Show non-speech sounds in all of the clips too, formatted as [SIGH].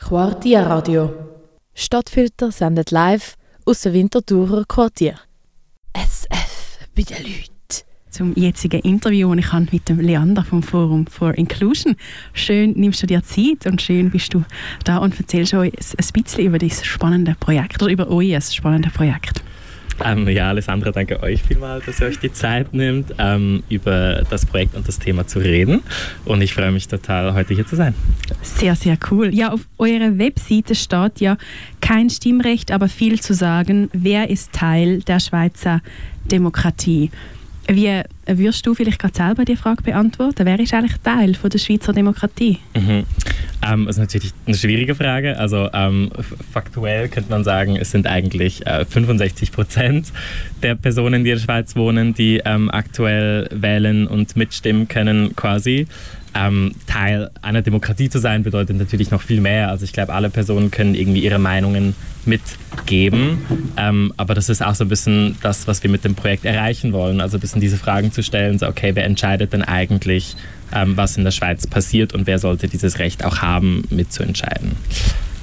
Quartier Radio. Stadtfilter sendet live aus dem Winterthurer Quartier. SF bei den Leuten. Zum jetzigen Interview, das ich habe mit dem Leander vom Forum for Inclusion. Schön nimmst du dir Zeit und schön bist du da und erzählst euch ein bisschen über dieses spannende Projekt oder über euer spannendes Projekt. Ähm, ja, Alessandra, danke euch vielmals, dass ihr euch die Zeit nimmt, ähm, über das Projekt und das Thema zu reden. Und ich freue mich total, heute hier zu sein. Sehr, sehr cool. Ja, auf eurer Webseite steht ja kein Stimmrecht, aber viel zu sagen. Wer ist Teil der Schweizer Demokratie? Wie würdest du vielleicht gerade selber die Frage beantworten? Wer ist eigentlich Teil von der Schweizer Demokratie? Mhm. Ähm, das ist natürlich eine schwierige Frage. Also ähm, faktuell könnte man sagen, es sind eigentlich äh, 65 Prozent der Personen, die in der Schweiz wohnen, die ähm, aktuell wählen und mitstimmen können quasi. Ähm, Teil einer Demokratie zu sein bedeutet natürlich noch viel mehr. Also ich glaube, alle Personen können irgendwie ihre Meinungen mitgeben. Ähm, aber das ist auch so ein bisschen das, was wir mit dem Projekt erreichen wollen. Also ein bisschen diese Fragen zu stellen, so okay, wer entscheidet denn eigentlich, ähm, was in der Schweiz passiert und wer sollte dieses Recht auch haben, mitzuentscheiden.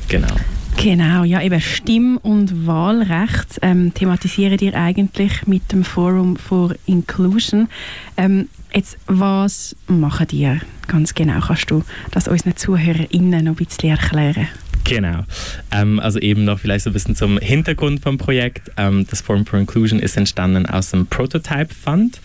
Genau. Genau, ja, eben Stimm- und Wahlrecht ähm, thematisieren ihr eigentlich mit dem Forum for Inclusion. Ähm, jetzt, was machen die ganz genau? Kannst du das unseren ZuhörerInnen noch ein bisschen erklären? Genau. Ähm, also eben noch vielleicht so ein bisschen zum Hintergrund vom Projekt. Ähm, das Forum for Inclusion ist entstanden aus dem Prototype Fund.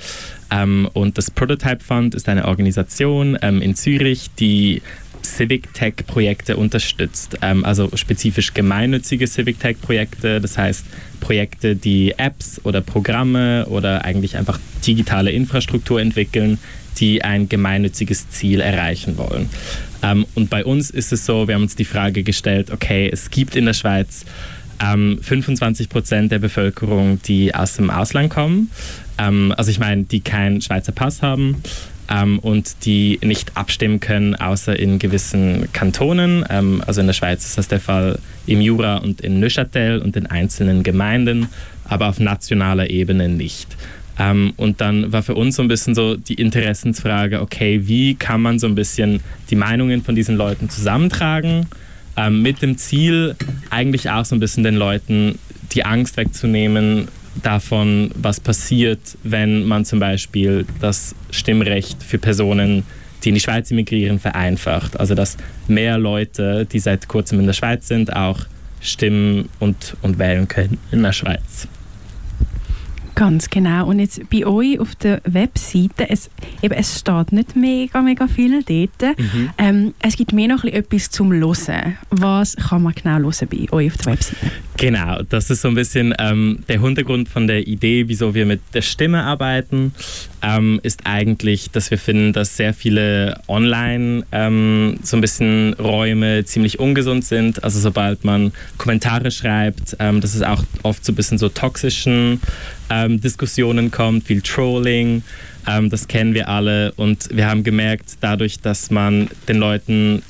Ähm, und das Prototype Fund ist eine Organisation ähm, in Zürich, die Civic Tech Projekte unterstützt. Ähm, also spezifisch gemeinnützige Civic Tech Projekte, das heißt Projekte, die Apps oder Programme oder eigentlich einfach digitale Infrastruktur entwickeln, die ein gemeinnütziges Ziel erreichen wollen. Ähm, und bei uns ist es so, wir haben uns die Frage gestellt, okay, es gibt in der Schweiz ähm, 25 Prozent der Bevölkerung, die aus dem Ausland kommen. Ähm, also ich meine, die keinen Schweizer Pass haben ähm, und die nicht abstimmen können, außer in gewissen Kantonen. Ähm, also in der Schweiz ist das der Fall im Jura und in Neuchâtel und in einzelnen Gemeinden, aber auf nationaler Ebene nicht. Ähm, und dann war für uns so ein bisschen so die Interessensfrage, okay, wie kann man so ein bisschen die Meinungen von diesen Leuten zusammentragen? Ähm, mit dem Ziel, eigentlich auch so ein bisschen den Leuten die Angst wegzunehmen davon, was passiert, wenn man zum Beispiel das Stimmrecht für Personen, die in die Schweiz emigrieren, vereinfacht. Also dass mehr Leute, die seit kurzem in der Schweiz sind, auch stimmen und, und wählen können in der Schweiz. Ganz genau. Und jetzt bei euch auf der Webseite, es, eben, es steht nicht mega, mega viel dort. Mhm. Ähm, es gibt mehr noch etwas zum Hören. Was kann man genau hören bei euch auf der Webseite? Genau, das ist so ein bisschen ähm, der Hintergrund von der Idee, wieso wir mit der Stimme arbeiten, ähm, ist eigentlich, dass wir finden, dass sehr viele online ähm, so ein bisschen Räume ziemlich ungesund sind. Also sobald man Kommentare schreibt, ähm, dass es auch oft so ein bisschen so toxischen ähm, Diskussionen kommt, viel Trolling. Ähm, das kennen wir alle und wir haben gemerkt, dadurch, dass man den Leuten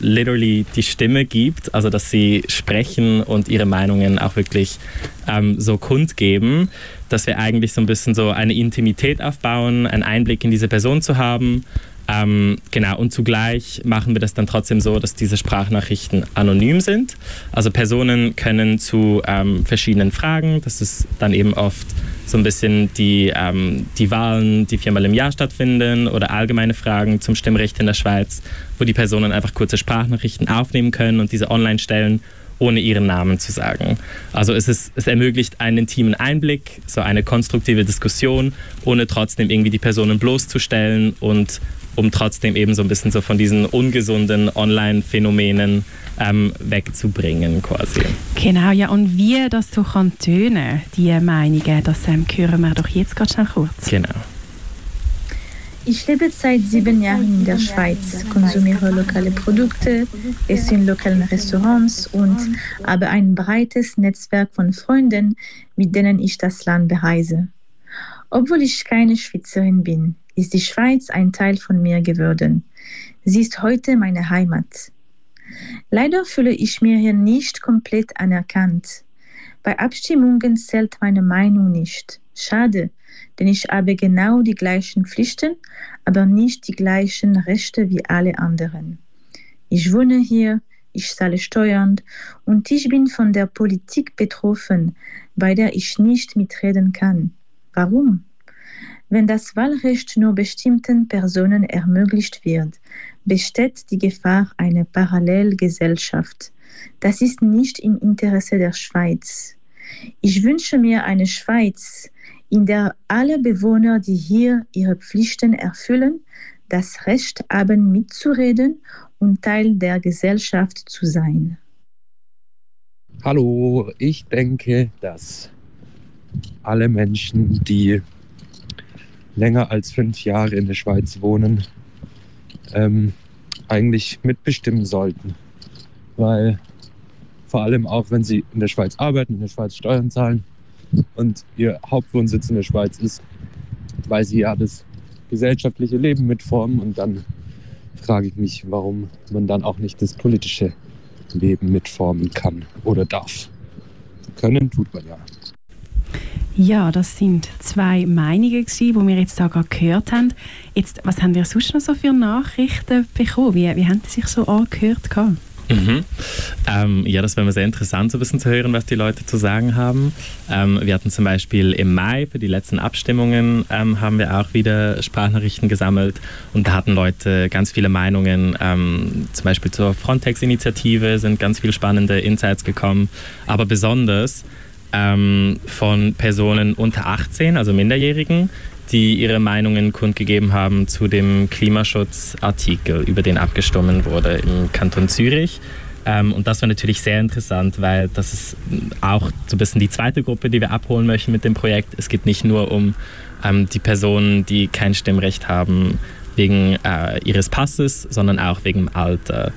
literally die Stimme gibt, also dass sie sprechen und ihre Meinungen auch wirklich ähm, so kundgeben, dass wir eigentlich so ein bisschen so eine Intimität aufbauen, einen Einblick in diese Person zu haben. Ähm, genau, und zugleich machen wir das dann trotzdem so, dass diese Sprachnachrichten anonym sind. Also Personen können zu ähm, verschiedenen Fragen, das ist dann eben oft so ein bisschen die, ähm, die Wahlen, die viermal im Jahr stattfinden oder allgemeine Fragen zum Stimmrecht in der Schweiz, wo die Personen einfach kurze Sprachnachrichten aufnehmen können und diese online stellen, ohne ihren Namen zu sagen. Also es, ist, es ermöglicht einen intimen Einblick, so eine konstruktive Diskussion, ohne trotzdem irgendwie die Personen bloßzustellen und um trotzdem eben so ein bisschen so von diesen ungesunden Online-Phänomenen ähm, wegzubringen quasi. Genau, ja und wie das so kann tönen, die Meinungen, das ähm, hören wir doch jetzt ganz schnell kurz. Genau. Ich lebe seit sieben Jahren in der Schweiz, konsumiere lokale Produkte, esse in lokalen Restaurants und habe ein breites Netzwerk von Freunden, mit denen ich das Land bereise. Obwohl ich keine Schweizerin bin, ist die Schweiz ein Teil von mir geworden. Sie ist heute meine Heimat. Leider fühle ich mich hier nicht komplett anerkannt. Bei Abstimmungen zählt meine Meinung nicht. Schade, denn ich habe genau die gleichen Pflichten, aber nicht die gleichen Rechte wie alle anderen. Ich wohne hier, ich zahle Steuern und ich bin von der Politik betroffen, bei der ich nicht mitreden kann. Warum? Wenn das Wahlrecht nur bestimmten Personen ermöglicht wird, besteht die Gefahr einer Parallelgesellschaft. Das ist nicht im Interesse der Schweiz. Ich wünsche mir eine Schweiz, in der alle Bewohner, die hier ihre Pflichten erfüllen, das Recht haben, mitzureden und Teil der Gesellschaft zu sein. Hallo, ich denke, dass alle Menschen, die länger als fünf Jahre in der Schweiz wohnen, ähm, eigentlich mitbestimmen sollten. Weil vor allem auch, wenn sie in der Schweiz arbeiten, in der Schweiz Steuern zahlen und ihr Hauptwohnsitz in der Schweiz ist, weil sie ja das gesellschaftliche Leben mitformen und dann frage ich mich, warum man dann auch nicht das politische Leben mitformen kann oder darf. Können tut man ja. Ja, das sind zwei Meinungen, die wir jetzt da gerade gehört haben. Jetzt, was haben ihr sonst noch so für Nachrichten bekommen? Wie, wie haben Sie sich so angehört? Mhm. Ähm, ja, das wäre mir sehr interessant, so ein bisschen zu hören, was die Leute zu sagen haben. Ähm, wir hatten zum Beispiel im Mai für die letzten Abstimmungen ähm, haben wir auch wieder Sprachnachrichten gesammelt und da hatten Leute ganz viele Meinungen. Ähm, zum Beispiel zur Frontex-Initiative sind ganz viele spannende Insights gekommen, aber besonders ähm, von Personen unter 18, also Minderjährigen, die ihre Meinungen kundgegeben haben zu dem Klimaschutzartikel, über den abgestimmt wurde im Kanton Zürich. Ähm, und das war natürlich sehr interessant, weil das ist auch so ein bisschen die zweite Gruppe, die wir abholen möchten mit dem Projekt. Es geht nicht nur um ähm, die Personen, die kein Stimmrecht haben wegen äh, ihres Passes, sondern auch wegen Alter.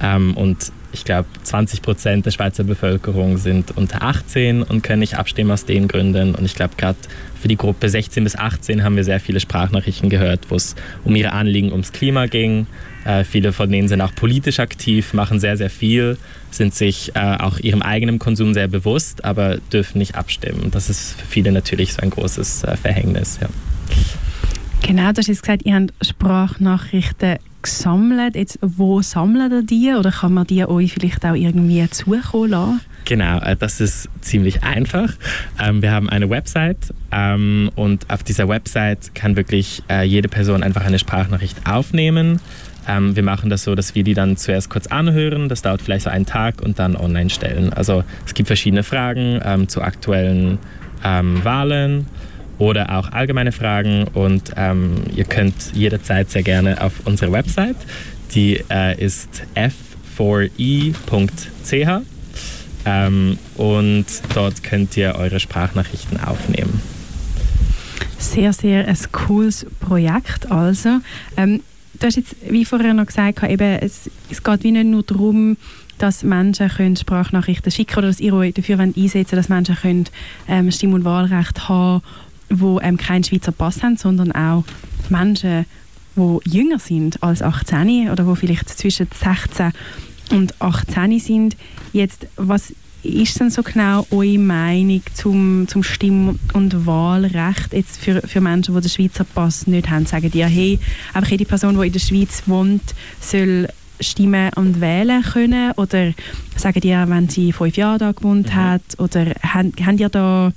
Ähm, und ich glaube, 20 Prozent der Schweizer Bevölkerung sind unter 18 und können nicht abstimmen aus den Gründen. Und ich glaube, gerade für die Gruppe 16 bis 18 haben wir sehr viele Sprachnachrichten gehört, wo es um ihre Anliegen ums Klima ging. Äh, viele von denen sind auch politisch aktiv, machen sehr, sehr viel, sind sich äh, auch ihrem eigenen Konsum sehr bewusst, aber dürfen nicht abstimmen. Das ist für viele natürlich so ein großes äh, Verhängnis. Ja. Genau, du hast jetzt gesagt, ihr habt Sprachnachrichten gesammelt. Jetzt, wo sammelt ihr die oder kann man die euch vielleicht auch irgendwie zukommen lassen? Genau, äh, das ist ziemlich einfach. Ähm, wir haben eine Website ähm, und auf dieser Website kann wirklich äh, jede Person einfach eine Sprachnachricht aufnehmen. Ähm, wir machen das so, dass wir die dann zuerst kurz anhören. Das dauert vielleicht so einen Tag und dann online stellen. Also es gibt verschiedene Fragen zu aktuellen Wahlen oder auch allgemeine Fragen und ähm, ihr könnt jederzeit sehr gerne auf unsere Website, die äh, ist f4e.ch ähm, und dort könnt ihr eure Sprachnachrichten aufnehmen. Sehr, sehr ein cooles Projekt also. Ähm, du hast jetzt, wie vorher noch gesagt, eben, es, es geht wie nicht nur darum, dass Menschen können Sprachnachrichten schicken oder dass ihr euch dafür einsetzen dass Menschen können, ähm, Stimm- und Wahlrecht haben die ähm, keinen Schweizer Pass haben, sondern auch Menschen, die jünger sind als 18 oder die vielleicht zwischen 16 und 18 sind. Jetzt, was ist denn so genau eure Meinung zum, zum Stimm- und Wahlrecht jetzt für, für Menschen, die den Schweizer Pass nicht haben? Sagen die, hey, einfach jede Person, die in der Schweiz wohnt, soll stimmen und wählen können? Oder sagen die, wenn sie fünf Jahre da gewohnt mhm. hat? Oder haben, haben die da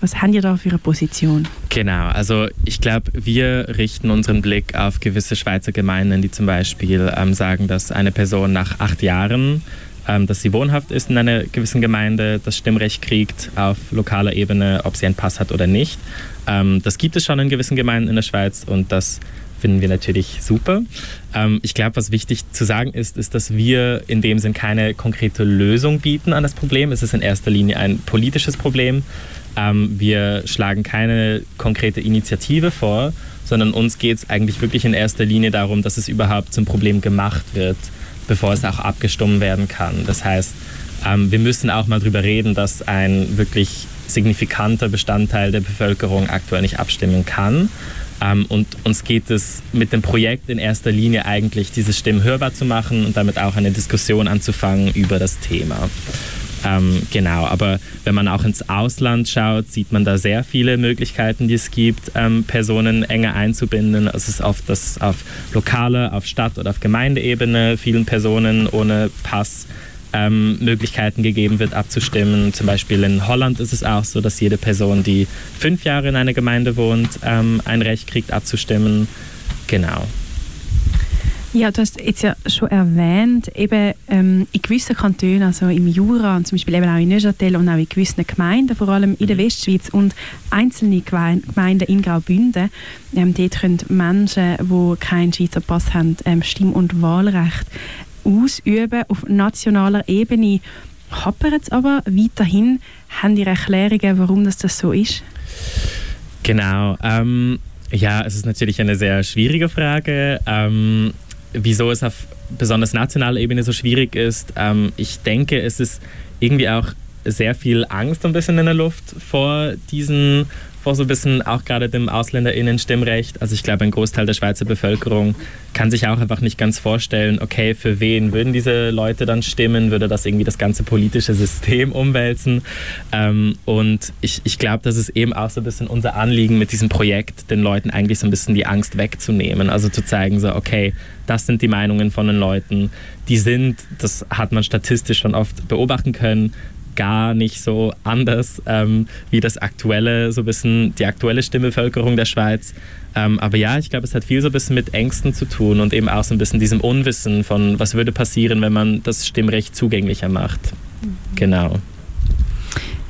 was haben ihr da für eine Position? Genau, also ich glaube, wir richten unseren Blick auf gewisse Schweizer Gemeinden, die zum Beispiel ähm, sagen, dass eine Person nach acht Jahren, ähm, dass sie wohnhaft ist in einer gewissen Gemeinde, das Stimmrecht kriegt auf lokaler Ebene, ob sie einen Pass hat oder nicht. Ähm, das gibt es schon in gewissen Gemeinden in der Schweiz und das finden wir natürlich super. Ähm, ich glaube, was wichtig zu sagen ist, ist, dass wir in dem Sinn keine konkrete Lösung bieten an das Problem. Es ist in erster Linie ein politisches Problem. Ähm, wir schlagen keine konkrete Initiative vor, sondern uns geht es eigentlich wirklich in erster Linie darum, dass es überhaupt zum Problem gemacht wird, bevor es auch abgestimmt werden kann. Das heißt, ähm, wir müssen auch mal darüber reden, dass ein wirklich signifikanter Bestandteil der Bevölkerung aktuell nicht abstimmen kann. Ähm, und uns geht es mit dem Projekt in erster Linie eigentlich, diese Stimmen hörbar zu machen und damit auch eine Diskussion anzufangen über das Thema. Ähm, genau, aber wenn man auch ins Ausland schaut, sieht man da sehr viele Möglichkeiten, die es gibt, ähm, Personen enger einzubinden. Es ist oft, dass auf lokale, auf Stadt- oder auf Gemeindeebene vielen Personen ohne Pass ähm, Möglichkeiten gegeben wird, abzustimmen. Zum Beispiel in Holland ist es auch so, dass jede Person, die fünf Jahre in einer Gemeinde wohnt, ähm, ein Recht kriegt, abzustimmen. Genau. Ja, du hast jetzt ja schon erwähnt, eben ähm, in gewissen Kantonen, also im Jura und zum Beispiel eben auch in Neuchâtel und auch in gewissen Gemeinden, vor allem in der mhm. Westschweiz und einzelne Gemeinden in Graubünden, ähm, dort können Menschen, die keinen Schweizer Pass haben, ähm, Stimm- und Wahlrecht ausüben auf nationaler Ebene. Hapert es aber weiterhin? Haben ihr Erklärungen, warum das, das so ist? Genau. Ähm, ja, es ist natürlich eine sehr schwierige Frage. Ähm, wieso es auf besonders nationaler Ebene so schwierig ist. Ähm, ich denke, es ist irgendwie auch sehr viel Angst ein bisschen in der Luft vor diesen vor so ein bisschen auch gerade dem AusländerInnen-Stimmrecht. Also ich glaube, ein Großteil der Schweizer Bevölkerung kann sich auch einfach nicht ganz vorstellen, okay, für wen würden diese Leute dann stimmen? Würde das irgendwie das ganze politische System umwälzen? Ähm, und ich, ich glaube, das ist eben auch so ein bisschen unser Anliegen mit diesem Projekt, den Leuten eigentlich so ein bisschen die Angst wegzunehmen. Also zu zeigen, so, okay, das sind die Meinungen von den Leuten. Die sind, das hat man statistisch schon oft beobachten können, gar nicht so anders ähm, wie das aktuelle, so ein bisschen die aktuelle Stimmbevölkerung der Schweiz. Ähm, aber ja, ich glaube, es hat viel so ein bisschen mit Ängsten zu tun und eben auch so ein bisschen diesem Unwissen von, was würde passieren, wenn man das Stimmrecht zugänglicher macht. Mhm. Genau.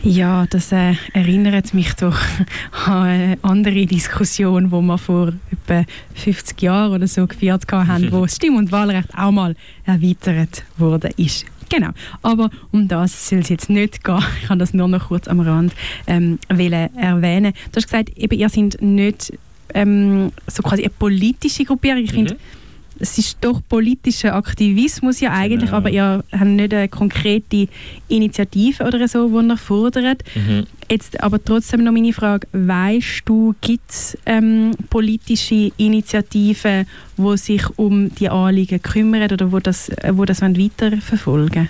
Ja, das äh, erinnert mich doch [LAUGHS] an eine andere Diskussion, die wir vor etwa 50 Jahren oder so geführt haben, wo [LAUGHS] das Stimm- und Wahlrecht auch mal erweitert wurde. Ist Genau, aber um das soll es jetzt nicht gehen. [LAUGHS] Ich kann das nur noch kurz am Rand ähm, erwähnen. Du hast gesagt, eben, ihr seid nicht ähm, so quasi eine politische Gruppierung. Ich mhm. finde, es ist doch politischer Aktivismus ja eigentlich, genau. aber ihr habt nicht eine konkrete Initiative oder so, die ihr fordert. Mhm. Jetzt aber trotzdem noch meine Frage, weißt du, gibt es ähm, politische Initiativen, die sich um die Anliegen kümmern oder wo das, wo das weiterverfolgen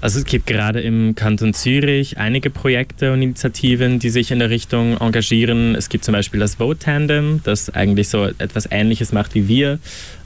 Also es gibt gerade im Kanton Zürich einige Projekte und Initiativen, die sich in der Richtung engagieren. Es gibt zum Beispiel das Vote Tandem, das eigentlich so etwas Ähnliches macht wie wir.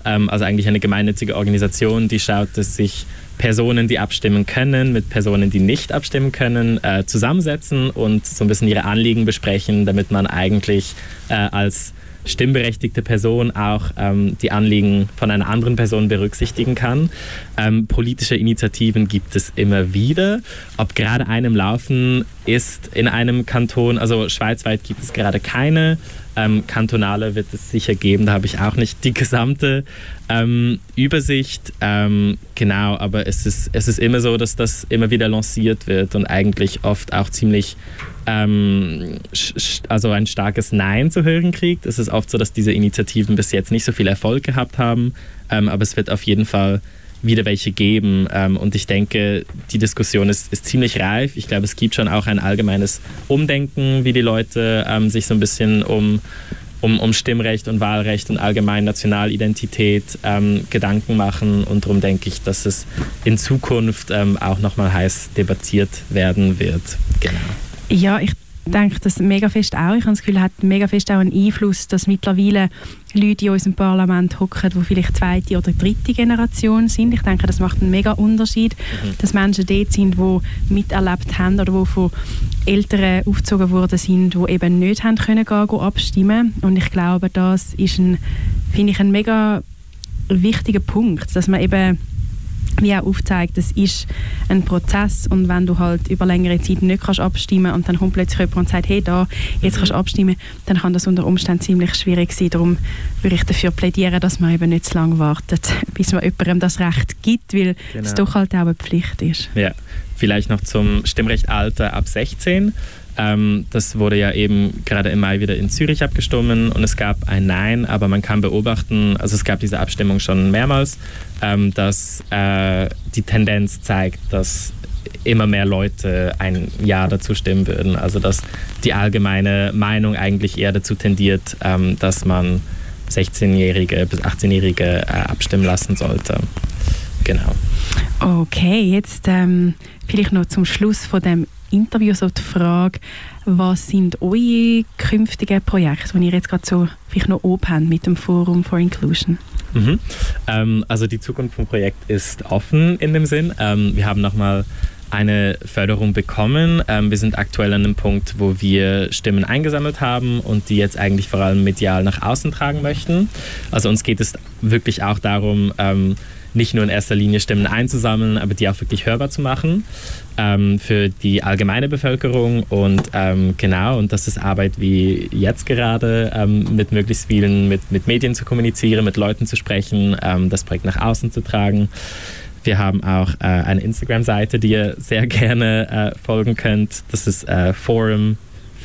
Ähm, also eigentlich eine gemeinnützige Organisation, die schaut, dass sich Personen, die abstimmen können, mit Personen, die nicht abstimmen können, äh, zusammensetzen und so ein bisschen ihre Anliegen besprechen, damit man eigentlich äh, als stimmberechtigte Person auch ähm, die Anliegen von einer anderen Person berücksichtigen kann. Ähm, politische Initiativen gibt es immer wieder. Ob gerade einem laufen ist in einem Kanton, also schweizweit gibt es gerade keine. Ähm, kantonale wird es sicher geben, da habe ich auch nicht die gesamte ähm, Übersicht. Ähm, genau, aber es ist, es ist immer so, dass das immer wieder lanciert wird und eigentlich oft auch ziemlich ähm, also ein starkes Nein zu hören kriegt. Es ist oft so, dass diese Initiativen bis jetzt nicht so viel Erfolg gehabt haben, ähm, aber es wird auf jeden Fall wieder welche geben. Ähm, und ich denke, die Diskussion ist, ist, ziemlich reif. Ich glaube, es gibt schon auch ein allgemeines Umdenken, wie die Leute ähm, sich so ein bisschen um, um, um, Stimmrecht und Wahlrecht und allgemein Nationalidentität ähm, Gedanken machen. Und darum denke ich, dass es in Zukunft ähm, auch nochmal heiß debattiert werden wird. Genau. Ja, ich denke das mega fest auch. Ich habe das Gefühl, es hat mega fest auch einen Einfluss, dass mittlerweile Leute in unserem Parlament hocken, die vielleicht zweite oder dritte Generation sind. Ich denke, das macht einen mega Unterschied, mhm. dass Menschen dort sind, die miterlebt haben oder die von Eltern aufgezogen worden sind, die eben nicht haben können gehen, gehen abstimmen. Und ich glaube, das ist ein, finde ich, ein mega wichtiger Punkt, dass man eben wie auch aufzeigt, es ist ein Prozess und wenn du halt über längere Zeit nicht kannst abstimmen und dann kommt plötzlich jemand und sagt, hey, da, jetzt kannst du abstimmen, dann kann das unter Umständen ziemlich schwierig sein. Darum würde ich dafür plädieren, dass man eben nicht zu lange wartet, [LAUGHS] bis man jemandem das Recht gibt, weil genau. es doch halt auch eine Pflicht ist. Ja, vielleicht noch zum Stimmrechtalter ab 16. Ähm, das wurde ja eben gerade im Mai wieder in Zürich abgestimmt und es gab ein Nein, aber man kann beobachten, also es gab diese Abstimmung schon mehrmals, ähm, dass äh, die Tendenz zeigt, dass immer mehr Leute ein Ja dazu stimmen würden. Also dass die allgemeine Meinung eigentlich eher dazu tendiert, ähm, dass man 16-Jährige bis 18-Jährige äh, abstimmen lassen sollte. Genau. Okay, jetzt ähm, vielleicht noch zum Schluss von dem Interview so die Frage, was sind eure künftigen Projekte, die ihr jetzt gerade so vielleicht noch oben habt mit dem Forum for Inclusion? Mhm. Ähm, also die Zukunft vom Projekt ist offen in dem Sinn. Ähm, wir haben nochmal eine Förderung bekommen. Ähm, wir sind aktuell an einem Punkt, wo wir Stimmen eingesammelt haben und die jetzt eigentlich vor allem medial nach außen tragen möchten. Also uns geht es wirklich auch darum, ähm, nicht nur in erster Linie Stimmen einzusammeln, aber die auch wirklich hörbar zu machen ähm, für die allgemeine Bevölkerung. Und ähm, genau, und das ist Arbeit wie jetzt gerade, ähm, mit möglichst vielen, mit, mit Medien zu kommunizieren, mit Leuten zu sprechen, ähm, das Projekt nach außen zu tragen. Wir haben auch äh, eine Instagram-Seite, die ihr sehr [LAUGHS] gerne äh, folgen könnt. Das ist äh, Forum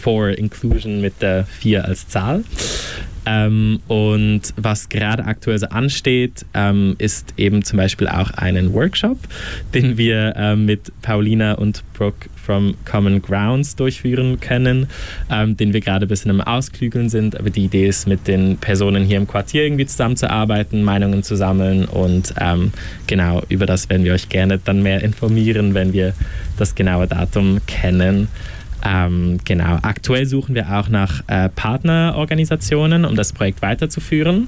for Inclusion mit der 4 als Zahl. Ähm, und was gerade aktuell so ansteht, ähm, ist eben zum Beispiel auch einen Workshop, [LAUGHS] den wir ähm, mit Paulina und Brooke from Common Grounds durchführen können, ähm, den wir gerade ein bisschen im Ausklügeln sind. Aber die Idee ist, mit den Personen hier im Quartier irgendwie zusammenzuarbeiten, Meinungen zu sammeln und ähm, genau über das werden wir euch gerne dann mehr informieren, wenn wir das genaue Datum kennen. Ähm, genau, aktuell suchen wir auch nach äh, Partnerorganisationen, um das Projekt weiterzuführen.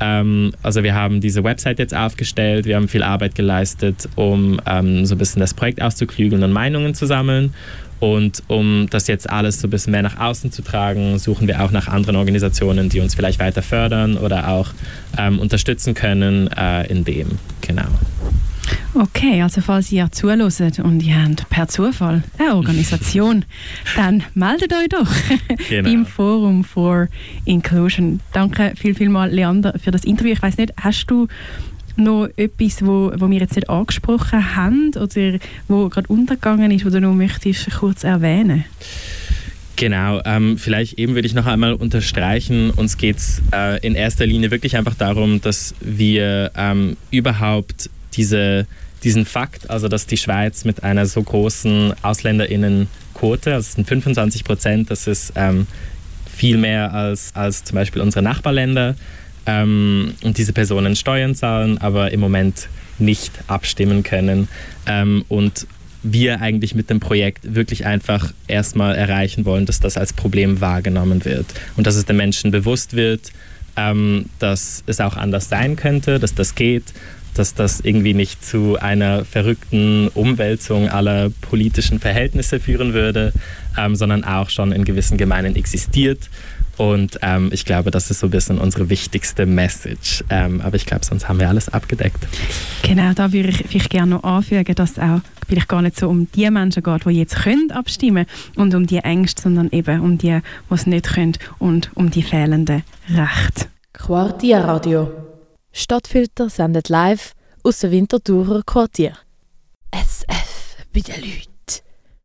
Ähm, also wir haben diese Website jetzt aufgestellt, wir haben viel Arbeit geleistet, um ähm, so ein bisschen das Projekt auszuklügeln und Meinungen zu sammeln. Und um das jetzt alles so ein bisschen mehr nach außen zu tragen, suchen wir auch nach anderen Organisationen, die uns vielleicht weiter fördern oder auch ähm, unterstützen können äh, in dem. Genau. Okay, also falls ihr zuhört und ihr habt per Zufall eine Organisation, [LAUGHS] dann meldet euch doch [LAUGHS] genau. im Forum for Inclusion. Danke viel, viel mal, Leander, für das Interview. Ich weiß nicht, hast du noch etwas, wo, wo wir jetzt nicht angesprochen haben oder wo gerade untergegangen ist, wo du noch möchtest kurz erwähnen? Genau, ähm, vielleicht eben würde ich noch einmal unterstreichen, uns geht es äh, in erster Linie wirklich einfach darum, dass wir ähm, überhaupt diese diesen Fakt, also dass die Schweiz mit einer so großen AusländerInnenquote, also es sind 25 Prozent, das ist ähm, viel mehr als, als zum Beispiel unsere Nachbarländer, ähm, und diese Personen Steuern zahlen, aber im Moment nicht abstimmen können. Ähm, und wir eigentlich mit dem Projekt wirklich einfach erstmal erreichen wollen, dass das als Problem wahrgenommen wird und dass es den Menschen bewusst wird, ähm, dass es auch anders sein könnte, dass das geht dass das irgendwie nicht zu einer verrückten Umwälzung aller politischen Verhältnisse führen würde, ähm, sondern auch schon in gewissen Gemeinden existiert. Und ähm, ich glaube, das ist so ein bisschen unsere wichtigste Message. Ähm, aber ich glaube, sonst haben wir alles abgedeckt. Genau, da würde ich vielleicht gerne noch anfügen, dass es auch vielleicht gar nicht so um die Menschen geht, die jetzt können abstimmen und um die Ängste, sondern eben um die, die es nicht können und um die fehlenden Rechte. Quartierradio Stadtfilter sendet live aus dem Winterthurer Quartier. SF bei den Leuten.